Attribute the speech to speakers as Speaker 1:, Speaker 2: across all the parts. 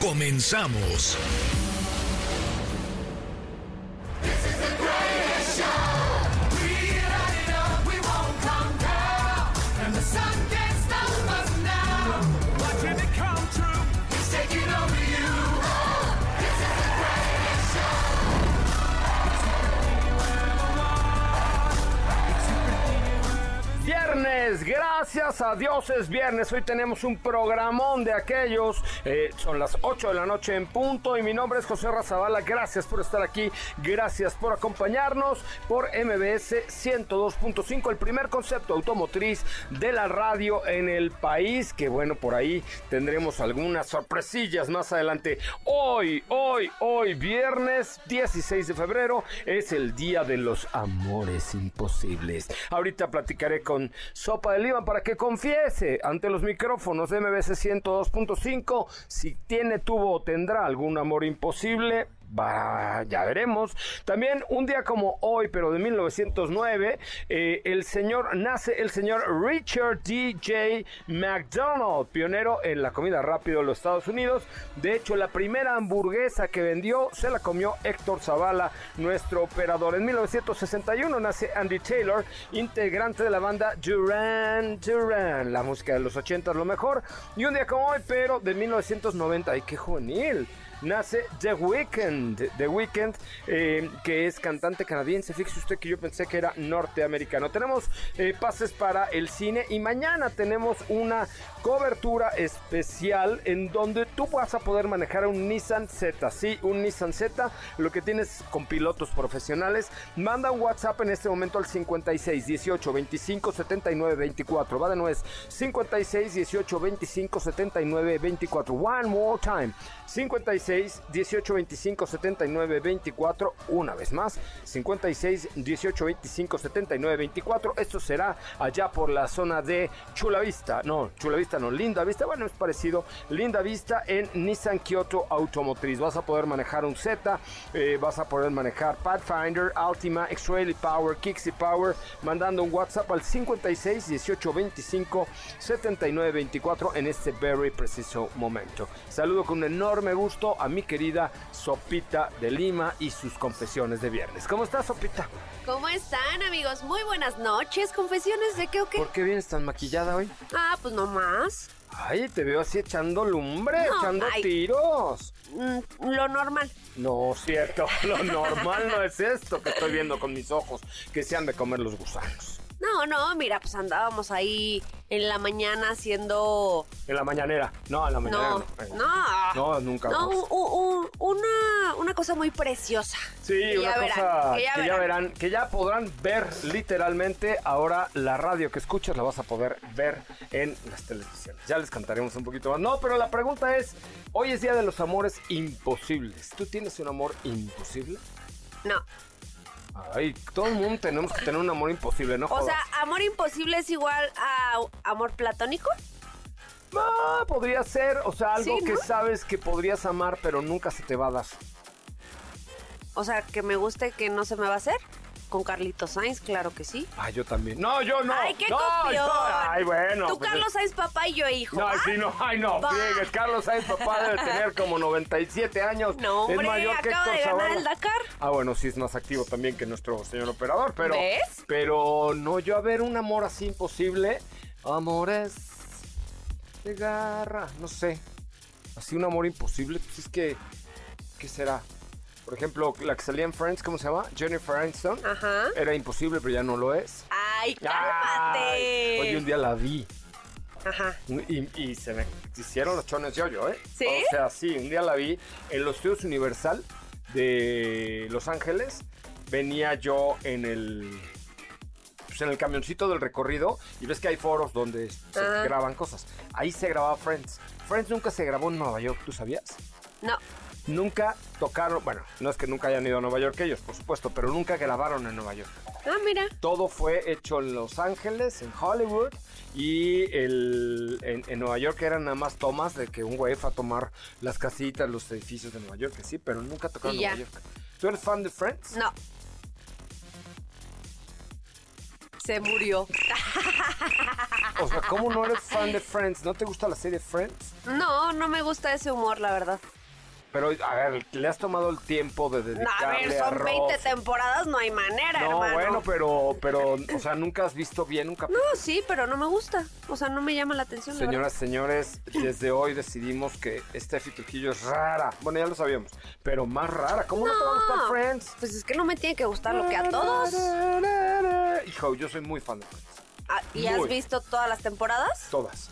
Speaker 1: Comenzamos.
Speaker 2: Viernes, gracias a Dios es viernes. Hoy tenemos un programón de aquellos. Eh, son las 8 de la noche en punto y mi nombre es José Razabala. Gracias por estar aquí, gracias por acompañarnos por MBS 102.5, el primer concepto automotriz de la radio en el país. Que bueno, por ahí tendremos algunas sorpresillas más adelante. Hoy, hoy, hoy, viernes 16 de febrero, es el día de los amores imposibles. Ahorita platicaré con Sopa de Lima para que confiese ante los micrófonos de MBC 102.5 si tiene, tuvo o tendrá algún amor imposible Ya veremos. También un día como hoy, pero de 1909, eh, el señor nace el señor Richard D.J. McDonald, pionero en la comida rápida de los Estados Unidos. De hecho, la primera hamburguesa que vendió se la comió Héctor Zavala, nuestro operador. En 1961 nace Andy Taylor, integrante de la banda Duran Duran. La música de los 80 es lo mejor. Y un día como hoy, pero de 1990, ¡ay, qué juvenil! Nace The Weeknd, The Weeknd, eh, que es cantante canadiense. Fíjese usted que yo pensé que era norteamericano. Tenemos eh, pases para el cine y mañana tenemos una cobertura especial en donde tú vas a poder manejar un Nissan Z. Sí, un Nissan Z, lo que tienes con pilotos profesionales. Manda un WhatsApp en este momento al 56 18 25 79 24. Va de nuevo, 56 18 25 79 24. One more time. 56 18 25 79 24. Una vez más, 56 18 25 79 24. Esto será allá por la zona de Chula Vista. No, Chula Vista no, Linda Vista. Bueno, es parecido. Linda Vista en Nissan Kyoto Automotriz. Vas a poder manejar un Z, eh, vas a poder manejar Pathfinder, Altima, X-Trail Power, Kixi Power, mandando un WhatsApp al 56 18 25 79 24 en este very preciso momento. Saludo con un enorme gusto a mi querida Sopita de Lima y sus confesiones de viernes. ¿Cómo estás, Sopita?
Speaker 3: ¿Cómo están, amigos? Muy buenas noches. ¿Confesiones de qué o qué?
Speaker 2: ¿Por qué vienes tan maquillada hoy?
Speaker 3: Ah, pues no más.
Speaker 2: Ay, te veo así echando lumbre,
Speaker 3: No,
Speaker 2: echando
Speaker 3: ay.
Speaker 2: tiros.
Speaker 3: Mm, lo normal.
Speaker 2: No, cierto, lo normal no es esto que estoy viendo con mis ojos, que se han de comer los gusanos.
Speaker 3: No, no, mira, pues andábamos ahí en la mañana haciendo...
Speaker 2: En la mañanera, no, en la mañanera
Speaker 3: No,
Speaker 2: no.
Speaker 3: no.
Speaker 2: No, nunca.
Speaker 3: No, una, una cosa muy preciosa.
Speaker 2: Sí,
Speaker 3: Que
Speaker 2: una
Speaker 3: ya
Speaker 2: cosa
Speaker 3: verán,
Speaker 2: que ya, verán, que ya podrán ver literalmente. Ahora la radio que escuchas la vas a poder ver en las televisiones. Ya les cantaremos un poquito más. No, pero la pregunta es, hoy es Día de los Amores Imposibles. ¿Tú tienes un amor imposible?
Speaker 3: No.
Speaker 2: Ay, todo el mundo tenemos que tener un amor imposible, ¿no?
Speaker 3: O
Speaker 2: jodas?
Speaker 3: sea, amor imposible es igual a amor platónico.
Speaker 2: Ah, podría ser, o sea, algo
Speaker 3: Sí,
Speaker 2: que
Speaker 3: ¿no?
Speaker 2: sabes que podrías amar, pero nunca se te va a dar.
Speaker 3: O sea, que me guste que no se me va a hacer. Con Carlitos Sainz, claro que sí.
Speaker 2: Ay, yo también. No, yo no.
Speaker 3: ¡Ay, qué
Speaker 2: no,
Speaker 3: copión!
Speaker 2: yo- Ay, bueno.
Speaker 3: Tú,
Speaker 2: pues,
Speaker 3: Carlos Sainz, papá y yo, hijo.
Speaker 2: No, sí, no, ay, no, friegues. Carlos Sainz, papá, debe tener como 97 años.
Speaker 3: No, hombre,
Speaker 2: es mayor que
Speaker 3: acaba
Speaker 2: Héctor
Speaker 3: de ganar
Speaker 2: Zavala.
Speaker 3: el Dakar.
Speaker 2: Ah, bueno, sí es más activo también que nuestro señor operador, pero...
Speaker 3: ¿Ves?
Speaker 2: Pero no, yo a ver un amor así imposible. Amores de garra, no sé. Así un amor imposible, pues es que... ¿Qué será? Por ejemplo, la que salía en Friends, ¿cómo se llama? Jennifer Aniston.
Speaker 3: Ajá.
Speaker 2: Era imposible, pero ya no lo es.
Speaker 3: Ay, cálmate.
Speaker 2: Oye, un día la vi.
Speaker 3: Ajá.
Speaker 2: Y, y se me hicieron los chones yo, yo, ¿eh?
Speaker 3: ¿Sí?
Speaker 2: O sea, sí, un día la vi en los estudios Universal de Los Ángeles. Venía yo en el. Pues en el camioncito del recorrido y ves que hay foros donde se
Speaker 3: Ajá.
Speaker 2: graban cosas. Ahí se grababa Friends. Friends nunca se grabó en Nueva York, ¿tú sabías?
Speaker 3: No.
Speaker 2: Nunca tocaron, bueno, no es que nunca hayan ido a Nueva York ellos, por supuesto, pero nunca grabaron en Nueva York.
Speaker 3: Ah, mira.
Speaker 2: Todo fue hecho en Los Ángeles, en Hollywood, y el, en, en Nueva York eran nada más tomas de que un güey fue a tomar las casitas, los edificios de Nueva York, que sí, pero nunca tocaron en Nueva. York. ¿Tú eres fan de Friends?
Speaker 3: No. Se murió.
Speaker 2: O sea, ¿cómo no eres fan de Friends? ¿No te gusta la serie Friends?
Speaker 3: No, no me gusta ese humor, la verdad.
Speaker 2: Pero, a ver, le has tomado el tiempo de
Speaker 3: No,
Speaker 2: dedicarle
Speaker 3: a ver, son
Speaker 2: Ross?
Speaker 3: 20 temporadas, no hay manera,
Speaker 2: No,
Speaker 3: hermano.
Speaker 2: bueno, pero, pero, o sea, nunca has visto bien un capítulo.
Speaker 3: No, sí, pero no me gusta. O sea, no me llama la atención. la
Speaker 2: Señoras, señores, desde hoy decidimos que Steffi Trujillo es rara. Bueno, ya lo sabíamos, pero más rara. ¿Cómo no, te va a gustar
Speaker 3: No.
Speaker 2: Friends?
Speaker 3: Pues es que no me tiene que gustar lo que a todos.
Speaker 2: Hijo, yo soy muy fan de Friends.
Speaker 3: Ah, ¿Y has visto todas las temporadas?
Speaker 2: Todas.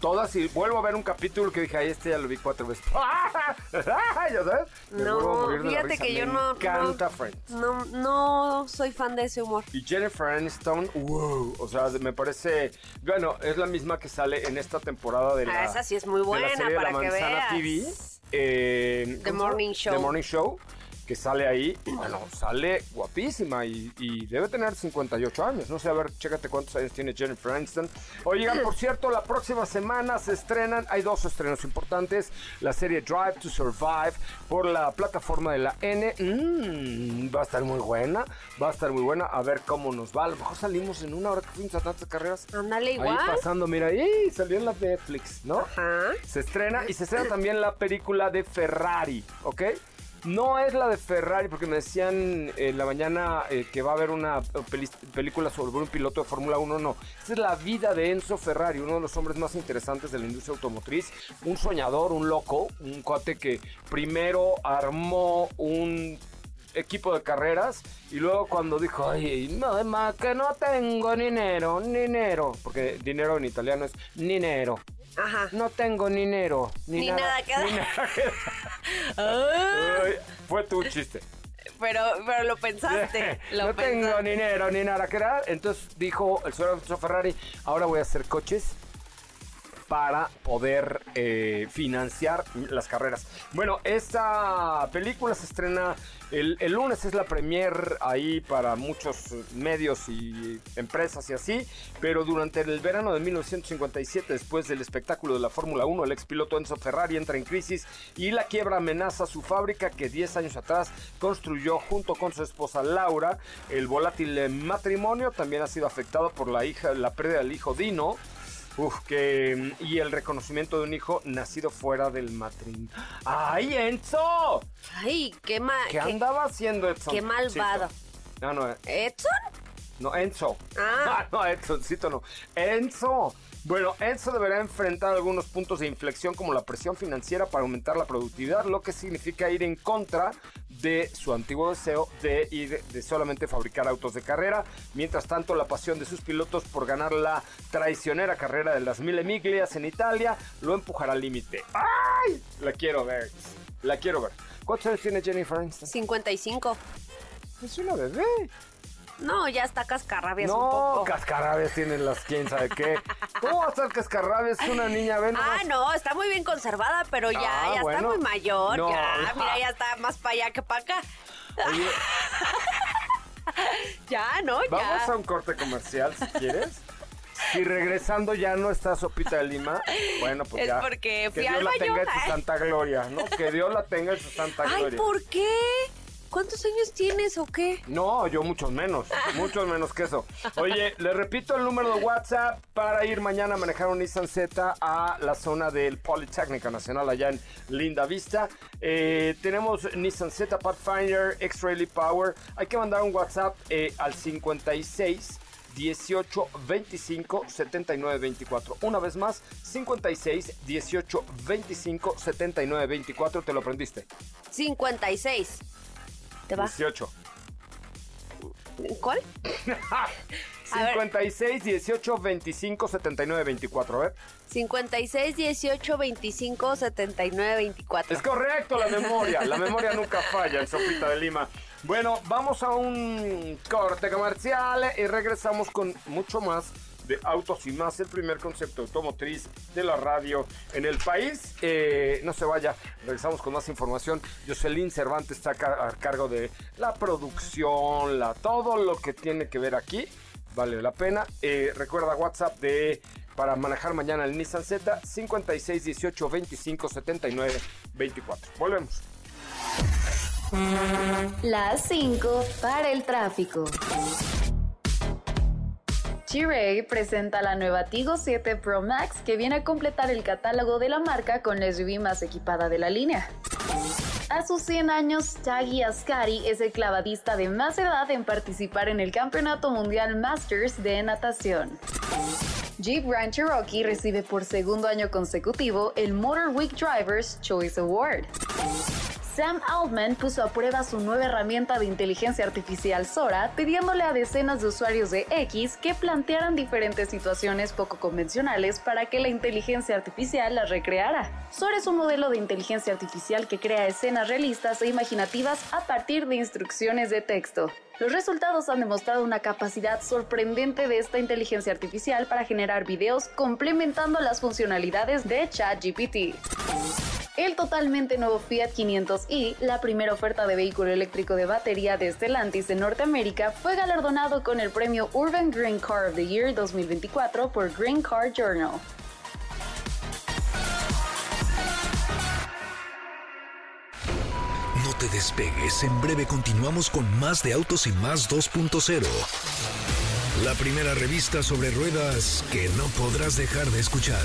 Speaker 2: Todas y vuelvo a ver un capítulo que dije, ay, este ya lo vi cuatro veces. ¿Ya sabes? Me
Speaker 3: No,
Speaker 2: de
Speaker 3: fíjate que yo
Speaker 2: Me
Speaker 3: no-
Speaker 2: encanta
Speaker 3: no.
Speaker 2: Friends.
Speaker 3: No, no soy fan de ese humor.
Speaker 2: Y Jennifer Aniston, wow, o sea, me parece, bueno, es la misma que sale en esta temporada de la,
Speaker 3: Ah, esa sí es muy
Speaker 2: de la
Speaker 3: buena,
Speaker 2: serie de
Speaker 3: para
Speaker 2: la
Speaker 3: que veas.
Speaker 2: TV, eh,
Speaker 3: The. Morning Show.
Speaker 2: The Morning Show, que sale ahí, y bueno, sale guapísima y, y debe tener 58 años, no sé, a ver, chécate cuántos años tiene Jennifer Aniston. Oigan, por cierto, la próxima semana se estrenan, hay dos estrenos importantes, la serie Drive to Survive por la plataforma de la N, Mm, va a estar muy buena, va a estar muy buena, a ver cómo nos va, a lo mejor salimos en una hora que fuimos a tantas carreras.
Speaker 3: Ándale
Speaker 2: Ahí
Speaker 3: igual.
Speaker 2: pasando, mira, ahí salió en la Netflix, ¿no?
Speaker 3: Ajá.
Speaker 2: Se estrena y se estrena también la película de Ferrari, ¿ok? No es la de Ferrari, porque me decían en la mañana eh, que va a haber una peli- película sobre un piloto de Fórmula 1, no. Esta es la vida de Enzo Ferrari, uno de los hombres más interesantes de la industria automotriz, un soñador, un loco, un cuate que primero armó un equipo de carreras y luego cuando dijo, ay, no, más que no tengo dinero, dinero, porque dinero en italiano es dinero.
Speaker 3: Ajá.
Speaker 2: No tengo dinero. Ni,
Speaker 3: Ni nada que dar.
Speaker 2: ni nada que dar.
Speaker 3: Ah,
Speaker 2: Fue tu chiste.
Speaker 3: pero, pero lo pensaste. Lo
Speaker 2: no tengo dinero ni nada que dar. Entonces dijo el señor Enzo Ferrari, ahora voy a hacer coches para poder eh, financiar las carreras. Bueno, esta película se estrena el, lunes, es la premier ahí para muchos medios y empresas y así, pero durante el verano de 1957, después del espectáculo de la Fórmula 1, el ex piloto Enzo Ferrari entra en crisis y la quiebra amenaza su fábrica que 10 años atrás construyó junto con su esposa Laura. El volátil matrimonio también ha sido afectado por la hija, la pérdida del hijo Dino. Uf, que. Y el reconocimiento de un hijo nacido fuera del matrimonio. ¡Ay, Enzo!
Speaker 3: Ay, qué mal.
Speaker 2: ¿Qué andaba haciendo Edson?
Speaker 3: qué malvado.
Speaker 2: No, no,
Speaker 3: ¿Edson?
Speaker 2: No, Enzo.
Speaker 3: Ah.
Speaker 2: no, Edsoncito no. Enzo. Bueno, Enzo deberá enfrentar algunos puntos de inflexión como la presión financiera para aumentar la productividad, lo que significa ir en contra de su antiguo deseo de ir de solamente fabricar autos de carrera. Mientras tanto, la pasión de sus pilotos por ganar la traicionera carrera de las Mille Miglias en Italia lo empujará al límite. ¡Ay! La quiero ver. La quiero ver. ¿Cuántos años tiene Jennifer Aniston?
Speaker 3: 55.
Speaker 2: Es una bebé.
Speaker 3: No, ya está cascarrabias un
Speaker 2: No,
Speaker 3: poco.
Speaker 2: cascarrabias tienen las quién sabe qué. ¿Cómo va a estar cascarrabias? Es una niña, ven
Speaker 3: Ah, no, está muy bien conservada, pero ya,
Speaker 2: Ah,
Speaker 3: ya
Speaker 2: bueno.
Speaker 3: está muy mayor.
Speaker 2: No.
Speaker 3: Ya, mira, ya está más para allá que para acá.
Speaker 2: Oye,
Speaker 3: Ya, ¿no?
Speaker 2: vamos
Speaker 3: ya.
Speaker 2: a un corte comercial si quieres. Si regresando ya no está Sopita de Lima, bueno, pues
Speaker 3: Es
Speaker 2: ya.
Speaker 3: porque fui
Speaker 2: que Dios
Speaker 3: al
Speaker 2: la tenga en su
Speaker 3: Ay.
Speaker 2: santa gloria, ¿no? Que Dios la tenga en su santa
Speaker 3: Ay,
Speaker 2: gloria.
Speaker 3: ¿por qué? ¿Cuántos años tienes o qué?
Speaker 2: No, yo muchos menos, muchos menos que eso. Oye, le repito el número de WhatsApp para ir mañana a manejar un Nissan Z a la zona del Politécnica Nacional allá en Linda Vista. Eh, tenemos Nissan Z Pathfinder X-Ray Power. Hay que mandar un WhatsApp eh, al 56 18 25 79 24. Una vez más, 56 18 25 79 24. ¿Te lo aprendiste?
Speaker 3: 56. ¿Te va?
Speaker 2: 18.
Speaker 3: ¿Cuál? A ver.
Speaker 2: 56 18 25 79 24. A ver.
Speaker 3: 56, 18, 25, 79, 24.
Speaker 2: Es correcto la memoria. La memoria nunca falla en Sopita de Lima. Bueno, vamos a un corte comercial y regresamos con mucho más de Autos y Más, el primer concepto automotriz de la radio en el país. Eh, no se vaya, regresamos con más información. Jocelyn Cervantes está a cargo de la producción, la, todo lo que tiene que ver aquí. Vale la pena. Eh, recuerda WhatsApp de para manejar mañana el Nissan Z 56 18 25 79 24. Volvemos.
Speaker 4: Las 5 para el tráfico. T-Ray presenta la nueva Tigo 7 Pro Max que viene a completar el catálogo de la marca con la SUV más equipada de la línea. A sus 100 años, Taggy Ascari es el clavadista de más edad en participar en el Campeonato Mundial Masters de natación. Jeep Grand Cherokee recibe por segundo año consecutivo el Motor Week Drivers Choice Award. Sam Altman puso a prueba su nueva herramienta de inteligencia artificial Sora, pidiéndole a decenas de usuarios de X que plantearan diferentes situaciones poco convencionales para que la inteligencia artificial las recreara. Sora es un modelo de inteligencia artificial que crea escenas realistas e imaginativas a partir de instrucciones de texto. Los resultados han demostrado una capacidad sorprendente de esta inteligencia artificial para generar videos complementando las funcionalidades de ChatGPT. El totalmente nuevo Fiat 500i, la primera oferta de vehículo eléctrico de batería de Stellantis en Norteamérica, fue galardonado con el premio Urban Green Car of the Year 2024 por Green Car Journal.
Speaker 1: No te despegues, en breve continuamos con más de Autos y más 2.0. La primera revista sobre ruedas que no podrás dejar de escuchar.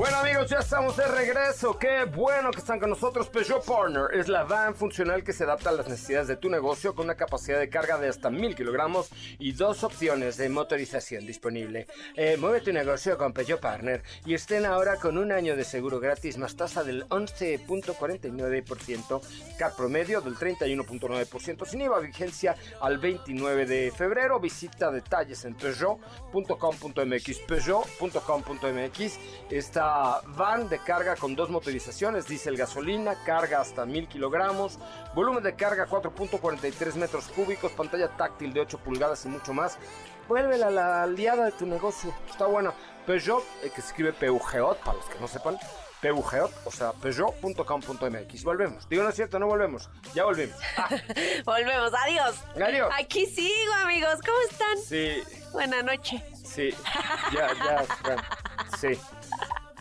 Speaker 2: Bueno amigos, ya estamos de regreso. Qué bueno que están con nosotros. Peugeot Partner es la van funcional que se adapta a las necesidades de tu negocio con una capacidad de carga de hasta mil kilogramos y dos opciones de motorización disponible. Eh, mueve tu negocio con Peugeot Partner y estén ahora con un año de seguro gratis más tasa del 11.49%, CAP promedio del 31.9% sin IVA vigencia al 29 de febrero. Visita detalles en peugeot.com.mx, peugeot.com.mx. Está van de carga con dos motorizaciones, diésel gasolina, carga hasta 1000 kilogramos, volumen de carga 4.43 metros cúbicos, pantalla táctil de 8 pulgadas y mucho más. Vuelve a la aliada de tu negocio, está buena. Peugeot, eh, que se escribe Peugeot, para los que no sepan, Peugeot, o sea, peugeot.com.mx. Volvemos. Digo, no es cierto, no volvemos. Ya volvimos.
Speaker 3: Volvemos, adiós.
Speaker 2: Adiós.
Speaker 3: Aquí sigo, amigos. ¿Cómo están?
Speaker 2: Sí,
Speaker 3: Buenas noches.
Speaker 2: sí. Ya, ya, bueno, sí.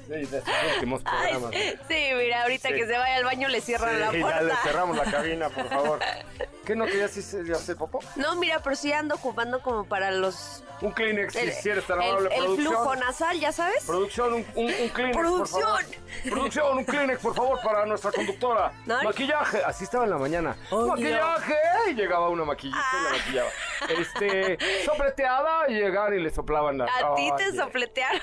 Speaker 2: Sí, de estos últimos
Speaker 3: Ay,
Speaker 2: programas.
Speaker 3: sí, mira, ahorita
Speaker 2: Sí.
Speaker 3: que se vaya al baño le cierran la
Speaker 2: ya
Speaker 3: puerta.
Speaker 2: le cerramos la cabina, por favor. ¿Qué no querías hacer popó?
Speaker 3: No, mira, pero sí ando ocupando como para los...
Speaker 2: Un Kleenex,
Speaker 3: El,
Speaker 2: si eres tan
Speaker 3: el-
Speaker 2: amable,
Speaker 3: el
Speaker 2: producción.
Speaker 3: flujo nasal, ¿ya sabes?
Speaker 2: Producción, un, un, un Kleenex, por
Speaker 3: Producción.
Speaker 2: favor. Producción, un Kleenex, por favor, para nuestra conductora.
Speaker 3: No.
Speaker 2: Maquillaje, así estaba en la mañana.
Speaker 3: Oh,
Speaker 2: Maquillaje, y llegaba una maquillista y la maquillaba. Este, sopleteada, y llegaban y le soplaban la...
Speaker 3: A ti te sopletearon.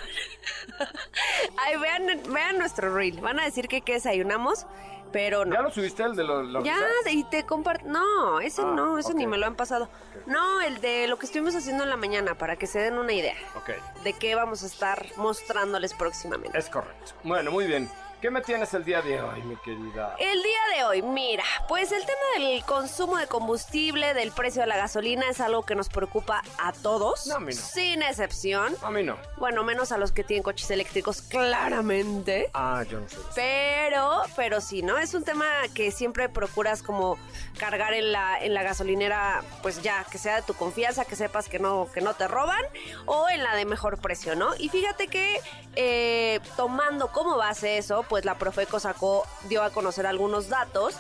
Speaker 3: Ay, vean, vean nuestro reel. Van a decir que, que desayunamos, pero no.
Speaker 2: ¿Ya lo subiste el de los... los
Speaker 3: Ya, y te comparto. No, ese
Speaker 2: Ah,
Speaker 3: no, ese ni me lo han pasado. No, el de lo que estuvimos haciendo en la mañana, para que se den una idea
Speaker 2: Ok,
Speaker 3: de qué vamos a estar mostrándoles próximamente.
Speaker 2: es correcto. Bueno, muy bien. ¿Qué me tienes el día de hoy, mi querida?
Speaker 3: El día de hoy, mira, pues el tema del consumo de combustible, del precio de la gasolina, es algo que nos preocupa a todos,
Speaker 2: No, a mí no.
Speaker 3: sin excepción.
Speaker 2: A mí no.
Speaker 3: Bueno, menos a los que tienen coches eléctricos, claramente.
Speaker 2: Ah, yo no sé.
Speaker 3: Pero, pero sí, ¿no? Es un tema que siempre procuras como cargar en la, en la gasolinera, pues ya, que sea de tu confianza, que sepas que no, que no te roban, o en la de mejor precio, ¿no? Y fíjate que eh, tomando como base eso, pues la Profeco sacó, dio a conocer algunos datos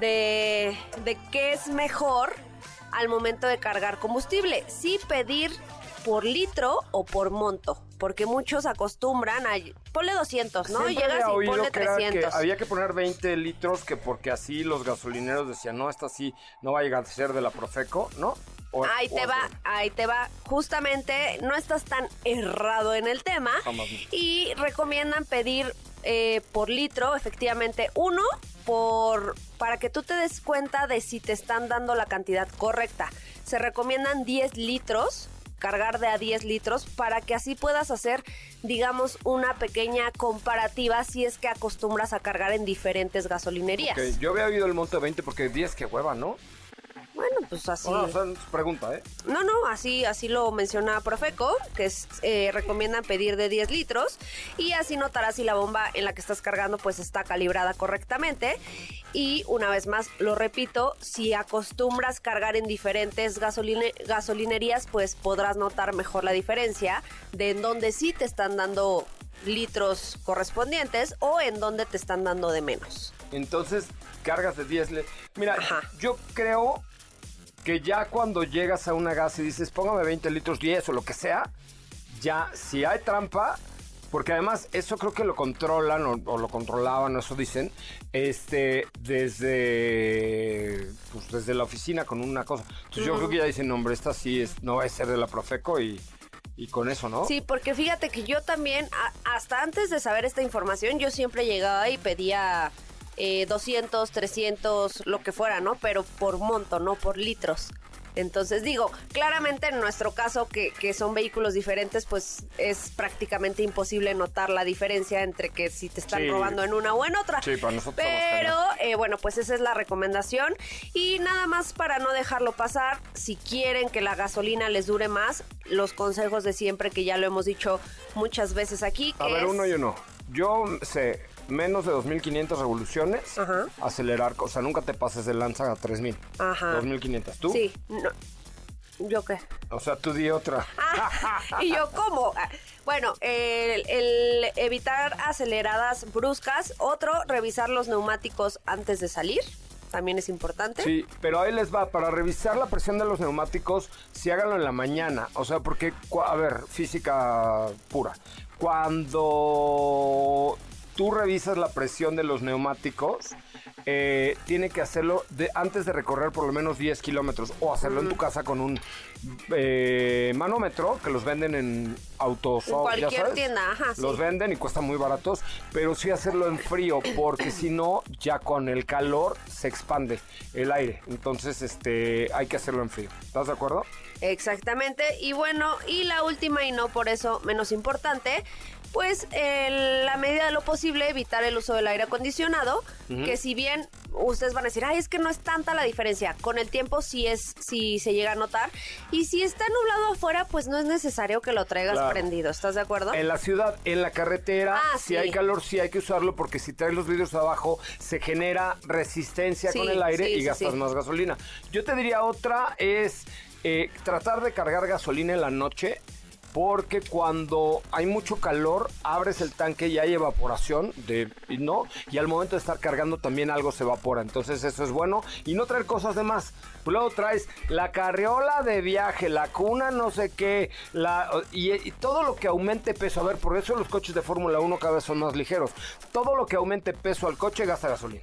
Speaker 3: de, de qué es mejor al momento de cargar combustible. Si pedir por litro o por monto. Porque muchos acostumbran a... Ponle 200, ¿no?
Speaker 2: Siempre
Speaker 3: Llegas y ponle
Speaker 2: que, era que
Speaker 3: 300.
Speaker 2: había que poner 20 litros que porque así los gasolineros decían, no, esta sí no va a llegar a ser de la Profeco, ¿no? O-
Speaker 3: Ahí te va, ahí te va. Justamente no estás tan errado en el tema.
Speaker 2: Jamás.
Speaker 3: Y recomiendan pedir eh, por litro, efectivamente, uno por para que tú te des cuenta de si te están dando la cantidad correcta. Se recomiendan 10 litros cargar de a 10 litros para que así puedas hacer, digamos, una pequeña comparativa si es que acostumbras a cargar en diferentes gasolinerías.
Speaker 2: Ok, Yo había oído el monte 20 porque 10 que hueva, ¿no?
Speaker 3: Bueno, pues así.
Speaker 2: No, o sea, es pregunta, ¿eh?
Speaker 3: No, no, así, así lo menciona Profeco, que es, eh, recomiendan pedir de 10 litros y así notarás si la bomba en la que estás cargando pues está calibrada correctamente. Y una vez más, lo repito, si acostumbras cargar en diferentes gasoline- gasolinerías pues podrás notar mejor la diferencia de en donde sí te están dando litros correspondientes o en donde te están dando de menos.
Speaker 2: Entonces, cargas de 10 le- Mira,
Speaker 3: Ajá.
Speaker 2: yo creo que ya cuando llegas a una gas y dices, póngame 20 litros, 10 o lo que sea, ya si hay trampa, porque además eso creo que lo controlan o, o lo controlaban, eso dicen, este, desde, pues desde la oficina con una cosa. Entonces yo creo que ya dicen, hombre, esta sí es, no va a ser de la Profeco y, y con eso, ¿no?
Speaker 3: Sí, porque fíjate que yo también, a- hasta antes de saber esta información, yo siempre llegaba y pedía eh, 200, 300, lo que fuera, ¿no? Pero por monto, no por litros. Entonces digo, claramente en nuestro caso, que, que son vehículos diferentes, pues es prácticamente imposible notar la diferencia entre que si te están
Speaker 2: Sí.
Speaker 3: robando en una o en otra.
Speaker 2: Sí, para nosotros
Speaker 3: Pero eh, bueno, pues esa es la recomendación. Y nada más para no dejarlo pasar, si quieren que la gasolina les dure más, los consejos de siempre que ya lo hemos dicho muchas veces aquí.
Speaker 2: A
Speaker 3: que
Speaker 2: ver,
Speaker 3: es-
Speaker 2: uno y uno. Yo sé, menos de 2.500 revoluciones,
Speaker 3: Ajá.
Speaker 2: acelerar, o sea, nunca te pases de lanza a 3.000.
Speaker 3: Ajá.
Speaker 2: 2.500. ¿Tú?
Speaker 3: Sí, no. ¿Yo qué?
Speaker 2: O sea, tú di otra.
Speaker 3: Y yo, ¿cómo? Bueno, el, el evitar aceleradas bruscas. Otro, revisar los neumáticos antes de salir. También es importante.
Speaker 2: Sí, pero ahí les va, para revisar la presión de los neumáticos, si háganlo en la mañana. O sea, porque, a ver, física pura. Cuando tú revisas la presión de los neumáticos, eh, tiene que hacerlo de, antes de recorrer por lo menos 10 kilómetros o hacerlo en tu casa con un eh, manómetro que los venden en autos.
Speaker 3: En cualquier tienda, ajá,
Speaker 2: Los
Speaker 3: sí.
Speaker 2: venden y cuestan muy baratos, pero sí hacerlo en frío porque si no, ya con el calor se expande el aire. Entonces, este, hay que hacerlo en frío. ¿Estás de acuerdo?
Speaker 3: Exactamente. Y bueno, y la última y no por eso menos importante, pues en la medida de lo posible evitar el uso del aire acondicionado, que si bien ustedes van a decir, ay, es que no es tanta la diferencia, con el tiempo sí es, sí se llega a notar. Y si está nublado afuera, pues no es necesario que lo traigas
Speaker 2: Claro.
Speaker 3: prendido, ¿estás de acuerdo?
Speaker 2: En la ciudad, en la carretera,
Speaker 3: Ah,
Speaker 2: si
Speaker 3: sí.
Speaker 2: hay calor, sí hay que usarlo porque si traes los vidrios abajo, se genera resistencia
Speaker 3: Sí,
Speaker 2: con el aire
Speaker 3: sí,
Speaker 2: y gastas más gasolina. Yo te diría otra es eh, tratar de cargar gasolina en la noche. Porque cuando hay mucho calor, abres el tanque y hay evaporación de, y no, y al momento de estar cargando también algo se evapora. Entonces eso es bueno. Y no traer cosas de más. Luego traes la carriola de viaje, la cuna no sé qué, la, y, y todo lo que aumente peso. A ver, por eso los coches de Fórmula 1 cada vez son más ligeros. Todo lo que aumente peso al coche gasta gasolina,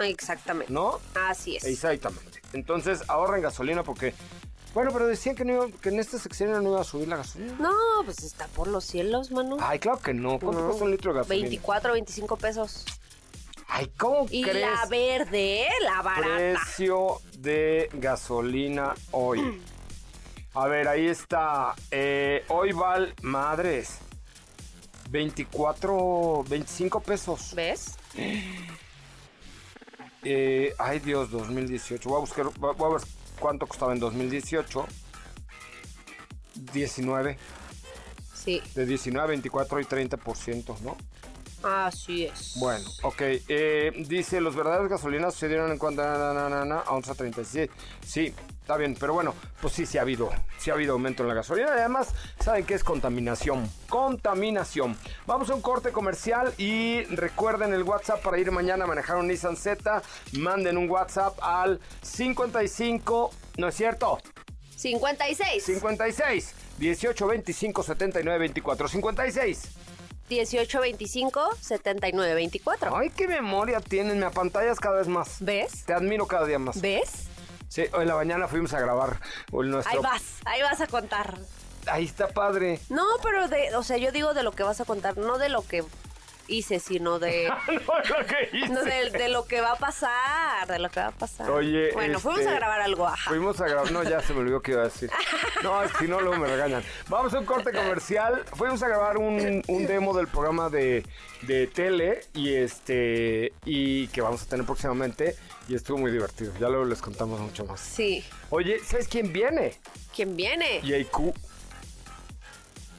Speaker 3: Exactamente.
Speaker 2: ¿no?
Speaker 3: Así es.
Speaker 2: Exactamente. Entonces ahorren gasolina porque... Bueno, pero decían que, no iba- que en esta sección no iba a subir la gasolina.
Speaker 3: No, pues está por los cielos, mano.
Speaker 2: Ay, claro que no. ¿Cuánto
Speaker 3: No.
Speaker 2: cuesta un litro de gasolina?
Speaker 3: 24, 25 pesos.
Speaker 2: Ay, ¿cómo
Speaker 3: Y
Speaker 2: crees?
Speaker 3: la verde, la barata.
Speaker 2: Precio de gasolina hoy. A ver, ahí está. Eh, hoy val madres. 24, 25 pesos.
Speaker 3: ¿Ves?
Speaker 2: Eh, ay Dios, 2018. Voy a buscar, voy a cuánto costaba en 2018. 19.
Speaker 3: Sí,
Speaker 2: De 19 a 24 y 30%, ¿no?
Speaker 3: así es.
Speaker 2: Bueno, ok. eh, dice, los verdaderos gasolinas sucedieron en cuanto a, na, na, na, na, a 11.36. Sí, está bien, pero bueno, pues sí, sí ha habido, sí ha habido aumento en la gasolina. Y además, ¿saben qué es contaminación? Contaminación. Vamos a un corte comercial y recuerden el WhatsApp para ir mañana a manejar un Nissan Z. Manden un WhatsApp al 55, ¿no es cierto?
Speaker 3: 56.
Speaker 2: 56 18 25 79 24 56.
Speaker 3: 18, 25, 79, 24.
Speaker 2: Ay, qué memoria tienen, me apantallas cada vez más.
Speaker 3: ¿Ves?
Speaker 2: Te admiro cada día más.
Speaker 3: ¿Ves?
Speaker 2: Sí, hoy en la mañana fuimos a grabar nuestro.
Speaker 3: Ahí vas, ahí vas a contar.
Speaker 2: Ahí está padre.
Speaker 3: No, pero de, o sea, yo digo de lo que vas a contar, no de lo que hice, sino de,
Speaker 2: no lo que hice.
Speaker 3: no, de, de lo que va a pasar, de lo que va a pasar.
Speaker 2: Oye,
Speaker 3: bueno, fuimos
Speaker 2: este,
Speaker 3: a grabar algo, ajá.
Speaker 2: Fuimos a grabar, no, ya se me olvidó que iba a decir. No, si no, luego me regañan. Vamos a un corte comercial. Fuimos a grabar un, un demo del programa de, de tele y este y que vamos a tener próximamente y estuvo muy divertido. Ya luego les contamos mucho más.
Speaker 3: Sí.
Speaker 2: Oye, ¿sabes quién viene?
Speaker 3: ¿Quién viene?
Speaker 2: JQ.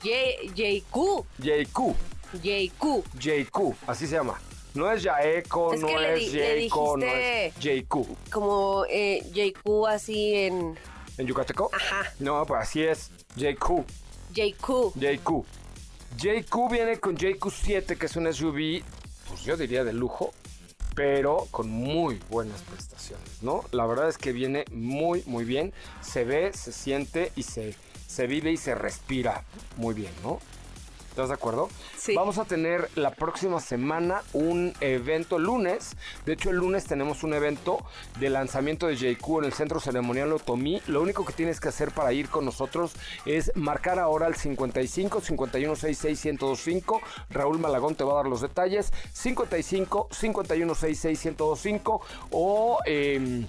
Speaker 3: J- JQ.
Speaker 2: JQ.
Speaker 3: JQ.
Speaker 2: JQ, así se llama. No es Yaeco,
Speaker 3: Es
Speaker 2: no es
Speaker 3: le
Speaker 2: no es JQ.
Speaker 3: Como eh, JQ así en
Speaker 2: ¿En Yucateco?
Speaker 3: Ajá.
Speaker 2: No, pues así es. JQ.
Speaker 3: JQ.
Speaker 2: JQ. JQ viene con JQ7, que es un SUV, pues yo diría de lujo, pero con muy buenas prestaciones, ¿no? La verdad es que viene muy, muy bien. Se ve, se siente y se, se vive y se respira muy bien, ¿no? ¿Estás de acuerdo?
Speaker 3: Sí.
Speaker 2: Vamos a tener la próxima semana un evento lunes. De hecho, el lunes tenemos un evento de lanzamiento de JQ en el Centro Ceremonial Otomí. Lo único que tienes que hacer para ir con nosotros es marcar ahora al 55 51 66 1025. Raúl Malagón te va a dar los detalles. 55 51 66 1025 o... em,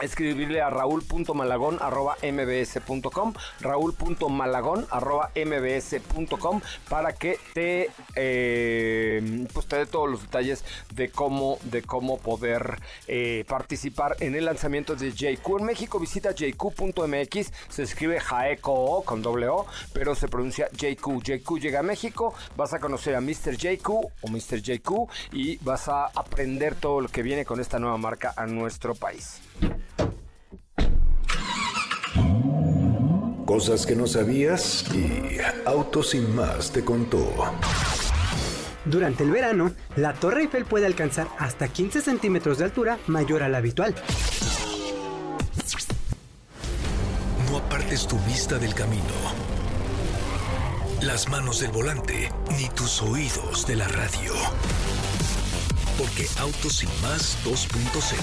Speaker 2: escribirle a raúl.malagón.mbs.com raúl.malagón.mbs.com para que te eh, pues te dé todos los detalles de cómo de cómo poder eh, participar en el lanzamiento de JQ en México visita jq.mx se escribe Jaeco con doble O pero se pronuncia JQ JQ llega a México vas a conocer a Mr. JQ o Mr. JQ y vas a aprender todo lo que viene con esta nueva marca a nuestro país
Speaker 1: Cosas que no sabías y Autos sin más te contó.
Speaker 5: Durante el verano, la Torre Eiffel puede alcanzar hasta 15 centímetros de altura mayor a la habitual.
Speaker 1: No apartes tu vista del camino, las manos del volante, ni tus oídos de la radio. Porque Autos sin más 2.0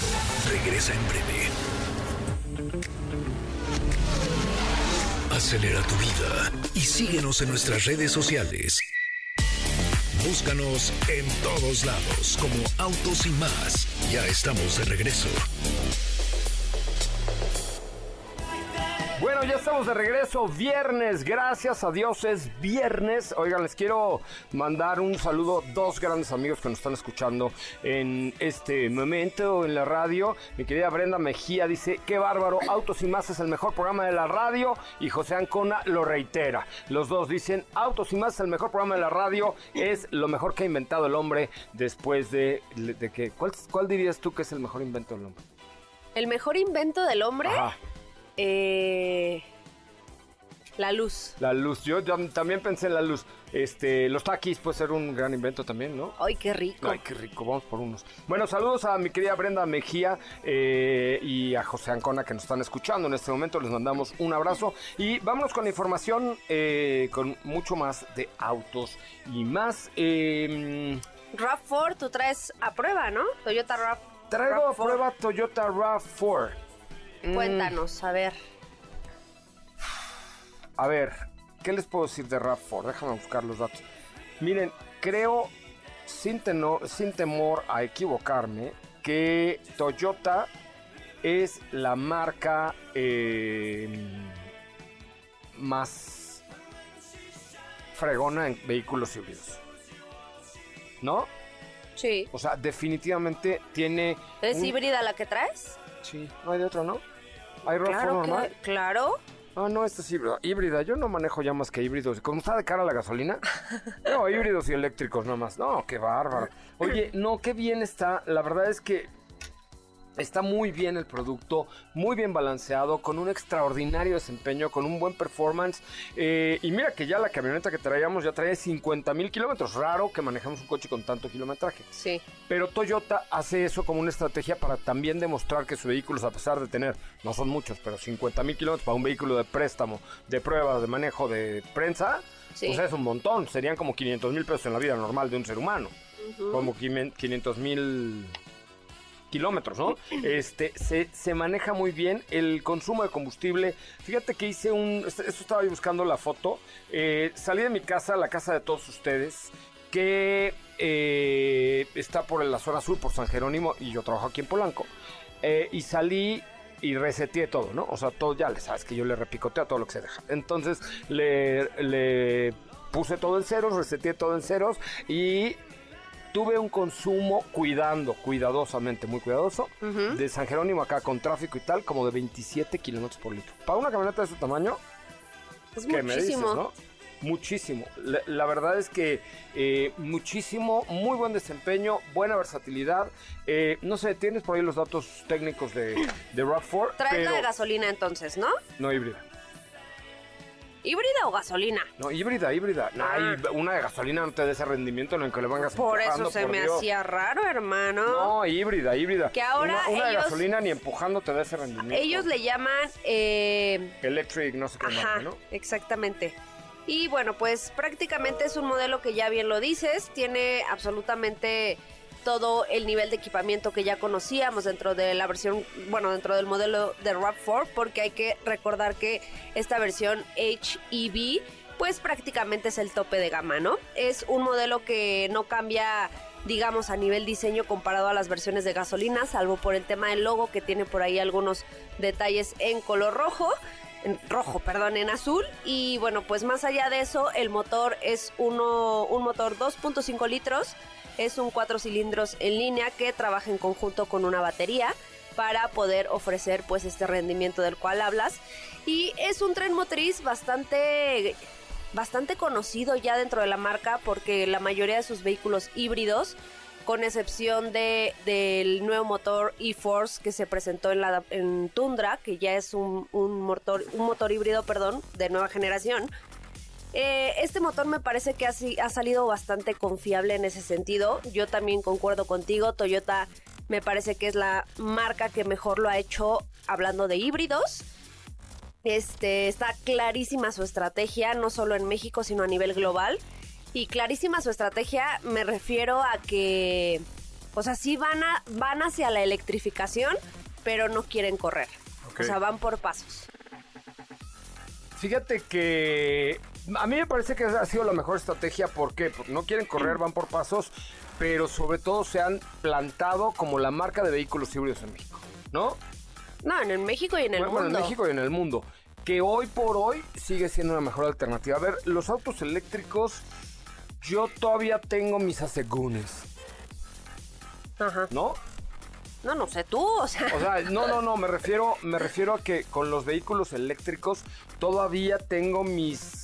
Speaker 1: regresa en breve. Acelera tu vida y síguenos en nuestras redes sociales. Búscanos en todos lados como Autos y más. Ya estamos de regreso.
Speaker 2: Estamos de regreso, viernes, gracias a Dios es viernes. Oigan, les quiero mandar un saludo a dos grandes amigos que nos están escuchando en este momento en la radio. Mi querida Brenda Mejía dice, qué bárbaro, Autos y Más es el mejor programa de la radio y José Ancona lo reitera. Los dos dicen, Autos y Más es el mejor programa de la radio, es lo mejor que ha inventado el hombre después de, de que... ¿cuál, ¿Cuál dirías tú que es el mejor invento del hombre?
Speaker 3: El mejor invento del hombre,
Speaker 2: Ajá.
Speaker 3: eh, la luz.
Speaker 2: La luz, yo también pensé en la luz. Este, los taquis puede ser un gran invento también, ¿no?
Speaker 3: Ay, qué rico.
Speaker 2: Ay, qué rico, vamos por unos. Bueno, saludos a mi querida Brenda Mejía eh, y a José Ancona que nos están escuchando en este momento. Les mandamos un abrazo y vámonos con la información eh, con mucho más de autos y más. eh,
Speaker 3: RAV4, tú traes a prueba, ¿no? Toyota RAV.
Speaker 2: traigo a
Speaker 3: RAV4.
Speaker 2: prueba Toyota RAV4. Mm,
Speaker 3: Cuéntanos, a ver.
Speaker 2: A ver, ¿qué les puedo decir de RAV4? Déjame buscar los datos. Miren, creo, sin, sin temor a equivocarme, que Toyota es la marca eh, más fregona en vehículos híbridos. ¿No?
Speaker 3: Sí.
Speaker 2: O sea, definitivamente tiene...
Speaker 3: ¿Es
Speaker 2: un-
Speaker 3: híbrida la que traes?
Speaker 2: Sí, no hay de otro, ¿no? ¿Hay RAV4
Speaker 3: Claro,
Speaker 2: normal?
Speaker 3: que, claro.
Speaker 2: Ah, no, esta es híbrida. Híbrida, yo no manejo ya más que híbridos. ¿Cómo está de cara la gasolina? No, híbridos y eléctricos nomás. No, qué bárbaro. Oye, no, qué bien está. La verdad es que está muy bien el producto, muy bien balanceado, con un extraordinario desempeño, con un buen performance. Eh, y mira que ya la camioneta que traíamos ya trae 50 mil kilómetros. Raro que manejemos un coche con tanto kilometraje.
Speaker 3: Sí.
Speaker 2: Pero Toyota hace eso como una estrategia para también demostrar que sus vehículos, a pesar de tener, no son muchos, pero 50 mil kilómetros para un vehículo de préstamo, de pruebas, de manejo, de prensa,
Speaker 3: Sí.
Speaker 2: pues es un montón. Serían como 500 mil pesos en la vida normal de un ser humano. Como 500 mil kilómetros, ¿no? Este, se, se maneja muy bien el consumo de combustible. Fíjate que hice un, esto esto estaba buscando la foto. Eh, salí de mi casa, la casa de todos ustedes, que eh, está por la zona sur, por San Jerónimo, y yo trabajo aquí en Polanco. Eh, y salí y reseteé todo, ¿no? O sea, todo ya sabes que yo le repicoteo a todo lo que se deja. Entonces le, le puse todo en ceros, reseteé todo en ceros y tuve un consumo cuidando, cuidadosamente, muy cuidadoso, de San Jerónimo acá con tráfico y tal, como de 27 kilómetros por litro. Para una camioneta de ese tamaño,
Speaker 3: Es
Speaker 2: ¿qué me dices,
Speaker 3: muchísimo.
Speaker 2: no? Muchísimo. La, la verdad es que eh, muchísimo, muy buen desempeño, buena versatilidad. Eh, no sé, tienes por ahí los datos técnicos de, de RAV4,
Speaker 3: Trae
Speaker 2: pero
Speaker 3: la de gasolina entonces, ¿no?
Speaker 2: no híbrida.
Speaker 3: ¿Híbrida o gasolina?
Speaker 2: No, híbrida, híbrida. No,
Speaker 3: Ah.
Speaker 2: una de gasolina no te da ese rendimiento en el que le vengas
Speaker 3: Por eso se
Speaker 2: por
Speaker 3: me
Speaker 2: Dios.
Speaker 3: hacía raro, hermano.
Speaker 2: No, híbrida, híbrida.
Speaker 3: Que ahora
Speaker 2: una, una de gasolina ni empujando te da ese rendimiento.
Speaker 3: Ellos le llaman... eh,
Speaker 2: Electric, no sé qué
Speaker 3: Ajá,
Speaker 2: ¿no?
Speaker 3: exactamente. Y bueno, pues prácticamente es un modelo que ya bien lo dices, tiene absolutamente todo el nivel de equipamiento que ya conocíamos dentro de la versión, bueno, dentro del modelo de RAV4, porque hay que recordar que esta versión HEV pues prácticamente es el tope de gama, ¿no? Es un modelo que no cambia digamos a nivel diseño comparado a las versiones de gasolina, salvo por el tema del logo que tiene por ahí algunos detalles en color rojo en rojo, perdón, en azul. Y bueno, pues más allá de eso, el motor es uno, un motor 2.5 litros, es un cuatro cilindros en línea que trabaja en conjunto con una batería para poder ofrecer pues este rendimiento del cual hablas. Y es un tren motriz bastante bastante conocido ya dentro de la marca porque la mayoría de sus vehículos híbridos con excepción de, del nuevo motor eForce que se presentó en, la, en Tundra, que ya es un, un motor, un motor híbrido, perdón, de nueva generación. Eh, este motor me parece que ha, ha salido bastante confiable en ese sentido. Yo también concuerdo contigo. Toyota me parece que es la marca que mejor lo ha hecho hablando de híbridos. Este, está clarísima su estrategia, no solo en México, sino a nivel global. Y clarísima su estrategia, me refiero a que, o sea, sí van, a, van hacia la electrificación, pero no quieren correr. O sea, van por pasos.
Speaker 2: Fíjate que a mí me parece que ha sido la mejor estrategia. ¿Por qué? Porque no quieren correr, van por pasos, pero sobre todo se han plantado como la marca de vehículos híbridos en México, ¿no?
Speaker 3: No, en el México y en el
Speaker 2: bueno,
Speaker 3: mundo.
Speaker 2: en México y en el mundo. Que hoy por hoy sigue siendo una mejor alternativa. A ver, los autos eléctricos, yo todavía tengo mis asegúnes,
Speaker 3: Ajá.
Speaker 2: ¿no?
Speaker 3: No, no sé tú, o sea.
Speaker 2: O sea, no, no, no, me refiero, me refiero a que con los vehículos eléctricos todavía tengo mis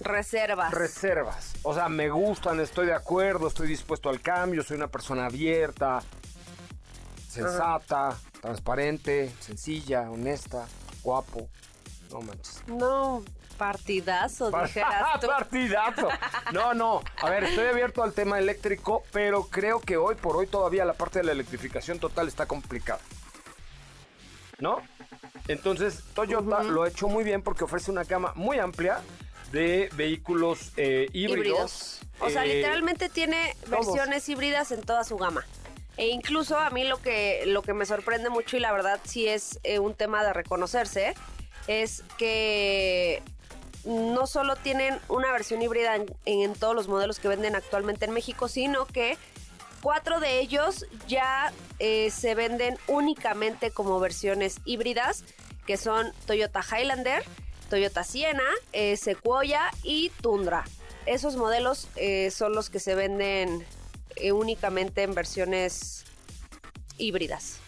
Speaker 3: reservas.
Speaker 2: reservas. O sea, me gustan, estoy de acuerdo, estoy dispuesto al cambio, soy una persona abierta, sensata, transparente, sencilla, honesta, guapo. No manches.
Speaker 3: no, partidazo, dijeras tú.
Speaker 2: Partidazo. No, no. A ver, estoy abierto al tema eléctrico, pero creo que hoy por hoy todavía la parte de la electrificación total está complicada. ¿No? Entonces, Toyota lo ha hecho muy bien porque ofrece una gama muy amplia de vehículos eh, híbridos.
Speaker 3: híbridos. O sea,
Speaker 2: Eh,
Speaker 3: literalmente tiene
Speaker 2: todos.
Speaker 3: versiones híbridas en toda su gama. E incluso a mí lo que, lo que me sorprende mucho y la verdad sí es eh, un tema de reconocerse, es que no solo tienen una versión híbrida en, en todos los modelos que venden actualmente en México, sino que cuatro de ellos ya se venden únicamente como versiones híbridas, que son Toyota Highlander, Toyota Sienna, eh, Sequoia y Tundra. Esos modelos eh, son los que se venden eh, únicamente en versiones híbridas.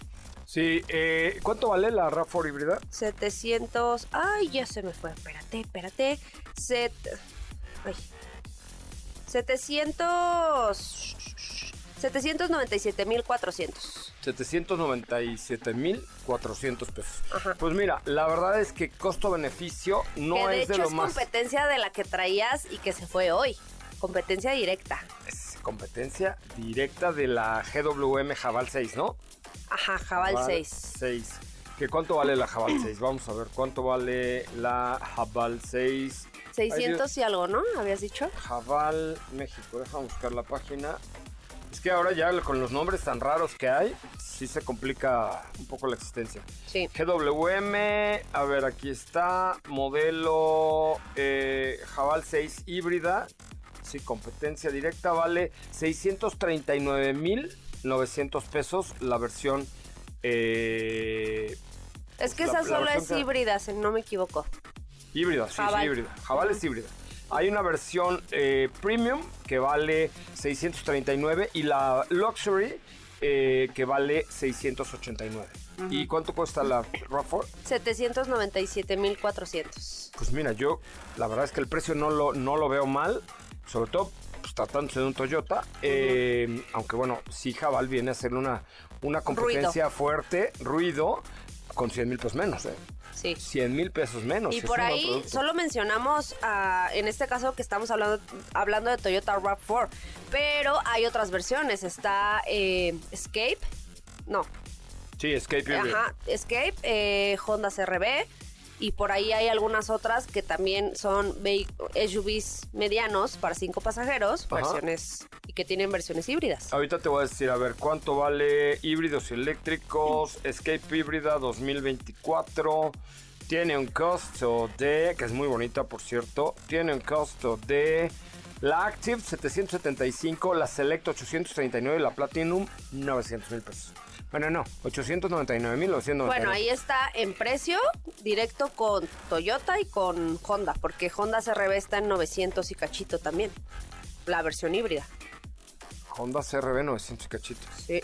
Speaker 2: Sí, eh, ¿cuánto vale la RAV4 híbrida?
Speaker 3: 700... Ay, ya se me fue. Espérate, espérate. Set... Ay. 700... 797,400.
Speaker 2: 797,400 pesos.
Speaker 3: Ajá.
Speaker 2: Pues mira, la verdad es que costo-beneficio no
Speaker 3: que de
Speaker 2: es de
Speaker 3: hecho
Speaker 2: lo
Speaker 3: es
Speaker 2: más...
Speaker 3: competencia de la que traías y que se fue hoy. Competencia directa.
Speaker 2: Es competencia directa de la GWM Jabal 6, ¿no?
Speaker 3: Ajá, Jabal 6.
Speaker 2: 6. ¿Que ¿Cuánto vale la Jabal 6? Vamos a ver, ¿cuánto vale la Jabal 6?
Speaker 3: 600 y algo, ¿no? ¿Habías dicho?
Speaker 2: Jabal México, déjame buscar la página. Es que ahora ya con los nombres tan raros que hay, sí se complica un poco la existencia.
Speaker 3: Sí.
Speaker 2: GWM, a ver, aquí está, modelo eh, Jabal 6 híbrida, sí, competencia directa vale 639.900 pesos la versión... eh,
Speaker 3: Es que
Speaker 2: La-
Speaker 3: esa
Speaker 2: la
Speaker 3: solo es
Speaker 2: que-
Speaker 3: híbrida, si no me equivoco.
Speaker 2: Híbrida, sí,
Speaker 3: Jabal.
Speaker 2: sí, híbrida. Jabal es híbrida. Hay una versión eh, premium que vale 639 y la luxury eh, que vale 689. ¿Y cuánto cuesta la RAV4?
Speaker 3: 797.400.
Speaker 2: Pues mira, yo la verdad es que el precio no lo, no lo veo mal, sobre todo pues, tratándose de un Toyota, eh, aunque bueno, sí Jabal viene a hacer una, una competencia fuerte, ruido, con 100 mil pesos menos, ¿eh?
Speaker 3: Sí.
Speaker 2: 100 mil pesos menos.
Speaker 3: Y por ahí
Speaker 2: producto.
Speaker 3: solo mencionamos, ah, en este caso que estamos hablando, hablando de Toyota RAV4, pero hay otras versiones. Está eh, Escape, no,
Speaker 2: Sí, Escape
Speaker 3: ajá, Escape, eh, Honda CRB, y por ahí hay algunas otras que también son SUVs medianos para cinco pasajeros,
Speaker 2: Ajá.
Speaker 3: versiones y que tienen versiones híbridas.
Speaker 2: Ahorita te voy a decir, a ver, ¿cuánto vale híbridos y eléctricos? Escape híbrida 2024. Tiene un costo de, que es muy bonita por cierto, tiene un costo de la Active 775, la Select 839 y la Platinum 900 mil pesos. Bueno, no, 899 mil 999.
Speaker 3: Bueno, ahí está en precio directo con Toyota y con Honda, porque Honda CRB está en 900 y cachito también, la versión híbrida.
Speaker 2: Honda CRB 900 cachitos.
Speaker 3: Sí.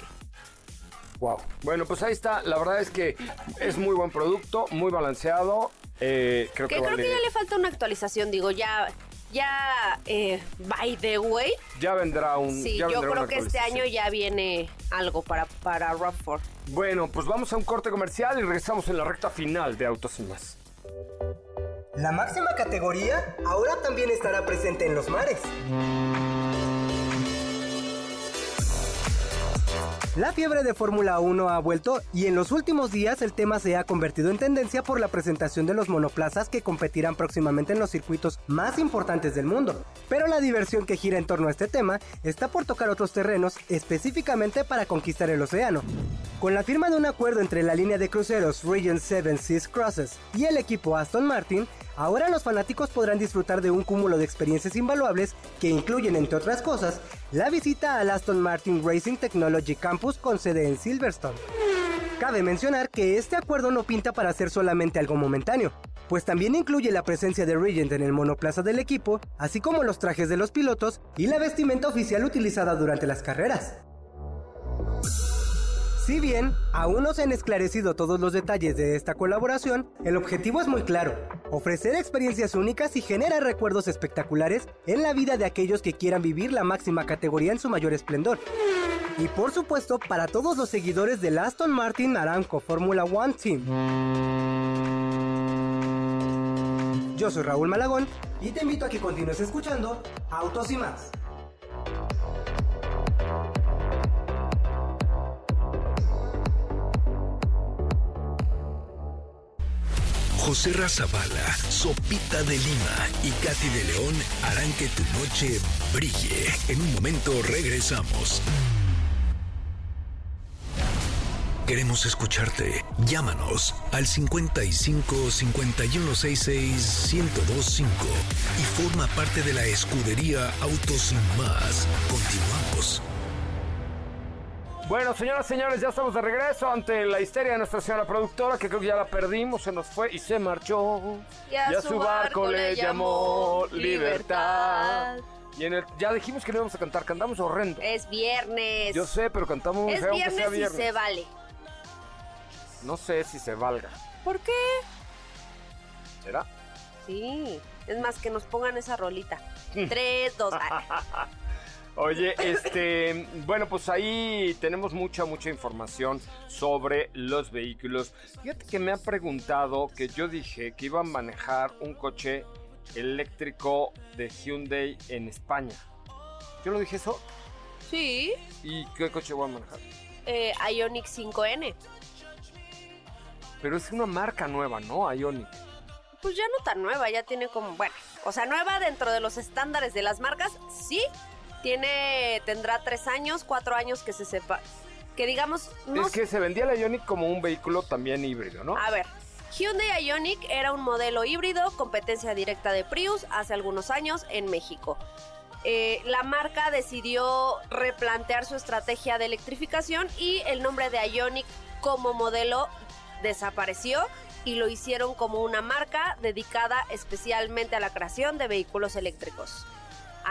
Speaker 2: Wow. Bueno, pues ahí está. La verdad es que es muy buen producto, muy balanceado. Eh, creo
Speaker 3: Que
Speaker 2: que,
Speaker 3: creo
Speaker 2: vale-
Speaker 3: que ya le falta una actualización, digo, ya, ya, eh, by the way,
Speaker 2: ya vendrá un.
Speaker 3: sí,
Speaker 2: ya
Speaker 3: yo creo
Speaker 2: una
Speaker 3: que este año ya viene algo para, para RAV4.
Speaker 2: Bueno, pues vamos a un corte comercial y regresamos en la recta final de Autos y Más.
Speaker 5: La máxima categoría ahora también estará presente en los mares. La fiebre de Fórmula 1 ha vuelto y en los últimos días el tema se ha convertido en tendencia por la presentación de los monoplazas que competirán próximamente en los circuitos más importantes del mundo. Pero la diversión que gira en torno a este tema está por tocar otros terrenos específicamente para conquistar el océano. Con la firma de un acuerdo entre la línea de cruceros Region 7 Seas Crosses y el equipo Aston Martin, ahora los fanáticos podrán disfrutar de un cúmulo de experiencias invaluables que incluyen, entre otras cosas, la visita al Aston Martin Racing Technology Campus con sede en Silverstone. Cabe mencionar que este acuerdo no pinta para ser solamente algo momentáneo, pues también incluye la presencia de Regent en el monoplaza del equipo, así como los trajes de los pilotos y la vestimenta oficial utilizada durante las carreras. Si bien aún no se han esclarecido todos los detalles de esta colaboración, el objetivo es muy claro, ofrecer experiencias únicas y generar recuerdos espectaculares en la vida de aquellos que quieran vivir la máxima categoría en su mayor esplendor. Y por supuesto para todos los seguidores del Aston Martin Aramco Formula One Team. Yo soy Raúl Malagón y te invito a que continúes escuchando Autos y más.
Speaker 1: José Razabala, Sopita de Lima y Katy de León harán que tu noche brille. En un momento regresamos. Queremos escucharte. Llámanos al 55 5166 1025 y forma parte de la escudería Autos Sin Más. Continuamos.
Speaker 2: Bueno, señoras y señores, ya estamos de regreso ante la histeria de nuestra señora productora, que creo que ya la perdimos, se nos fue y se marchó.
Speaker 3: Y a su barco le llamó Libertad.
Speaker 2: Y en el, ya dijimos que no íbamos a cantar, cantamos horrendo.
Speaker 3: Es viernes.
Speaker 2: Yo sé, pero cantamos muy
Speaker 3: es
Speaker 2: feo sea
Speaker 3: viernes y
Speaker 2: viernes.
Speaker 3: se vale.
Speaker 2: No sé si se valga.
Speaker 3: ¿Por qué?
Speaker 2: ¿Será?
Speaker 3: Sí. Es más, que nos pongan esa rolita.
Speaker 2: Mm.
Speaker 3: Tres, dos.
Speaker 2: Oye, este, bueno, pues ahí tenemos mucha, mucha información sobre los vehículos. Fíjate que me han preguntado que yo dije que iba a manejar un coche eléctrico de Hyundai en España. ¿Yo lo dije eso?
Speaker 3: Sí.
Speaker 2: ¿Y qué coche voy a manejar?
Speaker 3: Eh, Ionic 5N.
Speaker 2: Pero es una marca nueva, ¿no? Ionic.
Speaker 3: Pues ya no tan nueva, ya tiene como, bueno, o sea, nueva dentro de los estándares de las marcas, sí. Tiene, tendrá tres años, cuatro años que se sepa. Que digamos, no
Speaker 2: Es que se vendía la Ionic como un vehículo también híbrido, ¿no?
Speaker 3: A ver, Hyundai Ioniq era un modelo híbrido, competencia directa de Prius hace algunos años en México. eh, la marca decidió replantear su estrategia de electrificación y el nombre de Ionic como modelo desapareció y lo hicieron como una marca dedicada especialmente a la creación de vehículos eléctricos.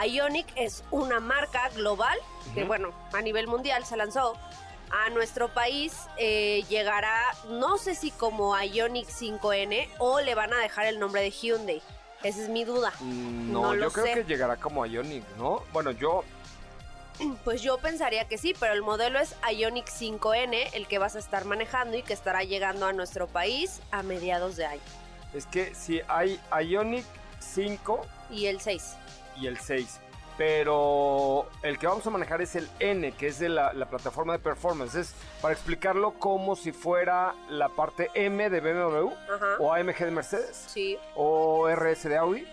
Speaker 3: Ionic es una marca global que, bueno, a nivel mundial se lanzó. A nuestro país eh, llegará, no sé si como Ionic 5N o le van a dejar el nombre de Hyundai. Esa es mi duda.
Speaker 2: Mm, No,
Speaker 3: No
Speaker 2: yo creo
Speaker 3: sé.
Speaker 2: que llegará como Ionic, ¿no? Bueno, yo
Speaker 3: Pues yo pensaría que sí, pero el modelo es Ionic 5N, el que vas a estar manejando y que estará llegando a nuestro país a mediados de año.
Speaker 2: es que si hay Ionic 5
Speaker 3: Y el 6.
Speaker 2: Y el 6. Pero el que vamos a manejar es el N, que es de la, la plataforma de performance. Es para explicarlo como si fuera la parte M de BMW
Speaker 3: Ajá.
Speaker 2: o AMG de Mercedes
Speaker 3: Sí.
Speaker 2: o RS de Audi.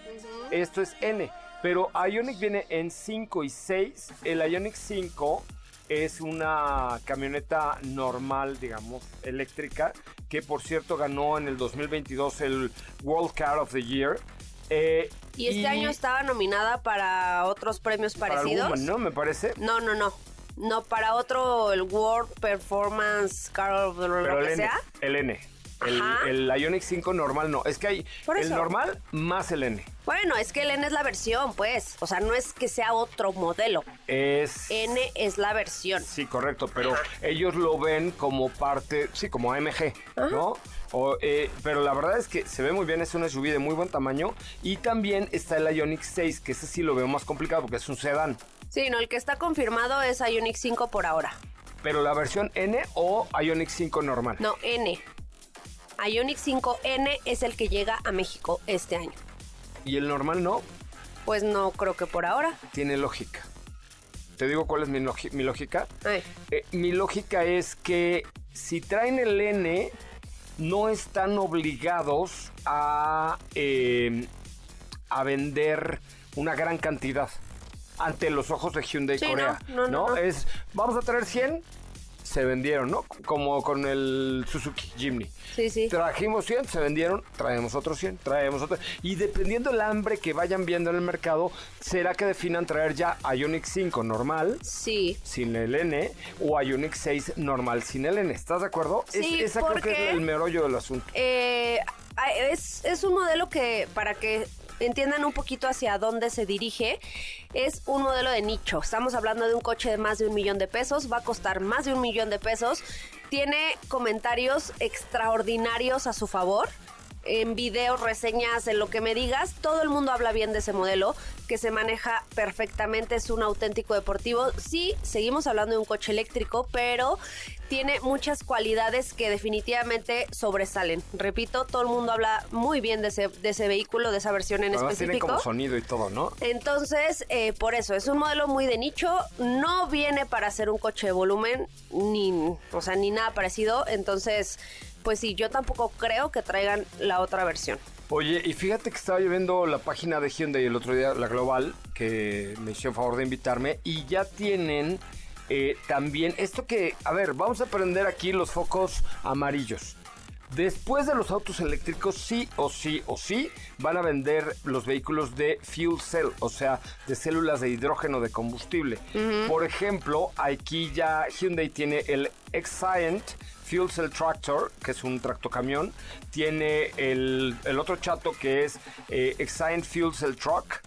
Speaker 2: Esto es N. Pero Ionic viene en 5 y 6. El Ionic 5 es una camioneta normal, digamos, eléctrica, que por cierto ganó en el 2022 el World Car of the Year. Eh,
Speaker 3: Y este año estaba nominada para otros premios
Speaker 2: para
Speaker 3: parecidos.
Speaker 2: Woman, ¿no? Me parece.
Speaker 3: No, no, no. No, para otro, el World Performance Car of the- lo
Speaker 2: Pero el
Speaker 3: que
Speaker 2: N,
Speaker 3: sea.
Speaker 2: el N. El, el Ionic 5 normal no. Es que hay el normal más el N.
Speaker 3: Bueno, es que el N es la versión, pues. O sea, no es que sea otro modelo.
Speaker 2: Es...
Speaker 3: N es la versión.
Speaker 2: Sí, correcto, pero ellos lo ven como parte, sí, como AMG, ¿no? O, eh, pero la verdad es que se ve muy bien, es una SUV de muy buen tamaño y también está el Ioniq 6, que ese sí lo veo más complicado porque es un sedán.
Speaker 3: Sí, no, el que está confirmado es Ionic 5 por ahora.
Speaker 2: Pero la versión N o Ioniq 5 normal.
Speaker 3: No, N. Ionic 5N es el que llega a México este año.
Speaker 2: Y el normal no,
Speaker 3: Pues no creo que por ahora.
Speaker 2: tiene lógica. Te digo cuál es mi, lógica. Eh, mi lógica es que si traen el N, no están obligados a, eh, a vender una gran cantidad ante los ojos de Hyundai
Speaker 3: Sí,
Speaker 2: Corea.
Speaker 3: no, no, no.
Speaker 2: Es, vamos a traer 100, se vendieron, ¿no? Como con el Suzuki Jimny.
Speaker 3: Sí, sí.
Speaker 2: Trajimos 100, se vendieron, traemos otros 100, traemos otros. Y dependiendo del hambre que vayan viendo en el mercado, será que definan traer ya Ioniq 5 normal
Speaker 3: Sí.
Speaker 2: sin el N o Ioniq 6 normal sin el N. ¿Estás de acuerdo?
Speaker 3: Sí,
Speaker 2: es, esa creo que
Speaker 3: porque-
Speaker 2: es el meollo del asunto.
Speaker 3: Eh, es, es un modelo que, para que entiendan un poquito hacia dónde se dirige, es un modelo de nicho. Estamos hablando de un coche de más de un millón de pesos, va a costar más de un millón de pesos. Tiene comentarios extraordinarios a su favor. En videos, reseñas, en lo que me digas, todo el mundo habla bien de ese modelo, que se maneja perfectamente, es un auténtico deportivo. Sí, seguimos hablando de un coche eléctrico, pero tiene muchas cualidades que definitivamente sobresalen. Repito, todo el mundo habla muy bien de ese, de ese vehículo, de esa versión en
Speaker 2: Además tiene
Speaker 3: específico.
Speaker 2: como sonido y todo, ¿no?
Speaker 3: Entonces, eh, por eso, es un modelo muy de nicho, no viene para ser un coche de volumen, ni, o sea, ni nada parecido. Entonces, pues sí, yo tampoco creo que traigan la otra versión.
Speaker 2: Oye, y fíjate que estaba yo viendo la página de Hyundai el otro día, la global, que me hicieron favor de invitarme, y ya tienen eh, también esto que, a ver, vamos a prender aquí los focos amarillos. Después de los autos eléctricos, sí o sí o sí, van a vender los vehículos de fuel cell, o sea, de células de hidrógeno de combustible. Por ejemplo, aquí ya Hyundai tiene el Exient Fuel Cell Tractor, que es un tractocamión. Tiene el, el otro chato que es eh, Exient Fuel Cell Truck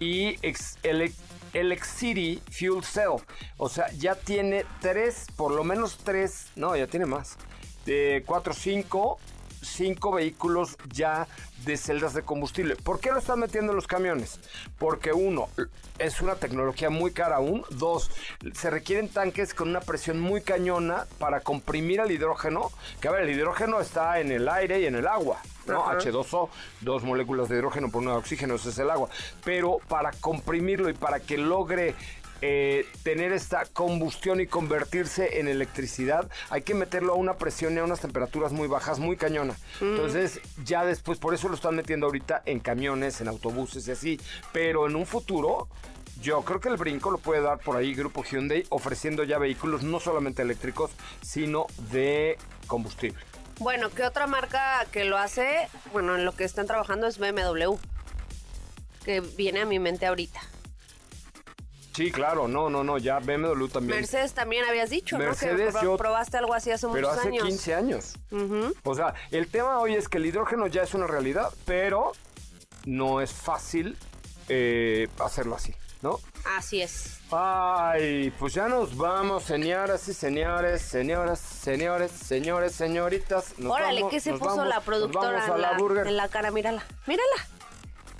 Speaker 2: y ex- el, el Xcity Fuel Cell. O sea, ya tiene tres, por lo menos tres, no, ya tiene más. De cuatro, cinco, cinco vehículos ya de celdas de combustible. ¿Por qué lo están metiendo en los camiones? Porque uno, es una tecnología muy cara aún. Dos, se requieren tanques con una presión muy cañona para comprimir el hidrógeno. Que a ver, el hidrógeno está en el aire y en el agua. ¿no?
Speaker 3: Ajá.
Speaker 2: H2O, dos moléculas de hidrógeno por una de oxígeno, ese es el agua. Pero para comprimirlo y para que logre eh, tener esta combustión y convertirse en electricidad, hay que meterlo a una presión y a unas temperaturas muy bajas, muy cañona. Entonces, ya después, por eso lo están metiendo ahorita en camiones, en autobuses y así. Pero en un futuro, yo creo que el brinco lo puede dar por ahí Grupo Hyundai, ofreciendo ya vehículos no solamente eléctricos, sino de combustible.
Speaker 3: Bueno, ¿qué otra marca que lo hace? Bueno, en lo que están trabajando es BMW, que viene a mi mente ahorita.
Speaker 2: Sí, claro, no, no, no, ya BMW también.
Speaker 3: Mercedes también habías dicho,
Speaker 2: Mercedes,
Speaker 3: ¿no? Que
Speaker 2: yo-
Speaker 3: probaste algo así hace
Speaker 2: pero
Speaker 3: muchos
Speaker 2: hace
Speaker 3: años.
Speaker 2: 15 años. O sea, el tema hoy es que el hidrógeno ya es una realidad, pero no es fácil eh, hacerlo así, ¿no?
Speaker 3: Así es.
Speaker 2: Ay, pues ya nos vamos, señoras y señores, señoras, señores, señores, señoritas. Nos
Speaker 3: Órale,
Speaker 2: vamos,
Speaker 3: ¿qué se puso
Speaker 2: vamos,
Speaker 3: la productora en
Speaker 2: la,
Speaker 3: la, en la cara? Mírala, mírala.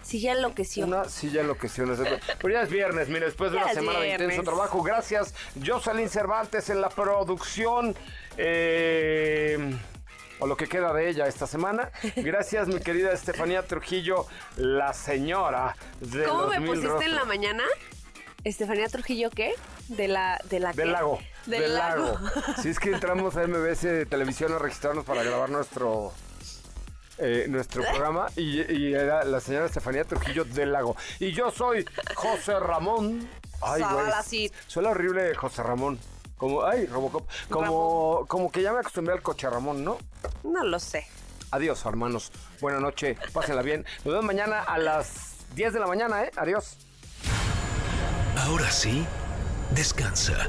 Speaker 3: Si ya enloqueció.
Speaker 2: Una silla enloqueció. no sé. Pero ya es viernes, mire, después de
Speaker 3: Ya
Speaker 2: una semana de intenso trabajo. Gracias, Jocelyn Cervantes en la producción. eh, o lo que queda de ella esta semana. Gracias, mi querida Estefanía Trujillo, la señora de
Speaker 3: ¿Cómo
Speaker 2: los
Speaker 3: me pusiste en la mañana? Estefanía Trujillo, ¿qué? De la, de la
Speaker 2: Del
Speaker 3: qué?
Speaker 2: lago.
Speaker 3: Del, lago.
Speaker 2: Si es que entramos a MBS Televisión a registrarnos para grabar nuestro eh, nuestro programa y, y era la señora Estefanía Trujillo del Lago. Y yo soy José Ramón. Ay, güey. Suena horrible José Ramón. Como, ay, Robocop. Como, como que ya me acostumbré al coche Ramón, ¿no?
Speaker 3: No lo sé.
Speaker 2: Adiós, hermanos. Buenas noches. Pásenla bien. Nos vemos mañana a las 10 de la mañana, ¿eh? Adiós.
Speaker 1: Ahora sí, descansa.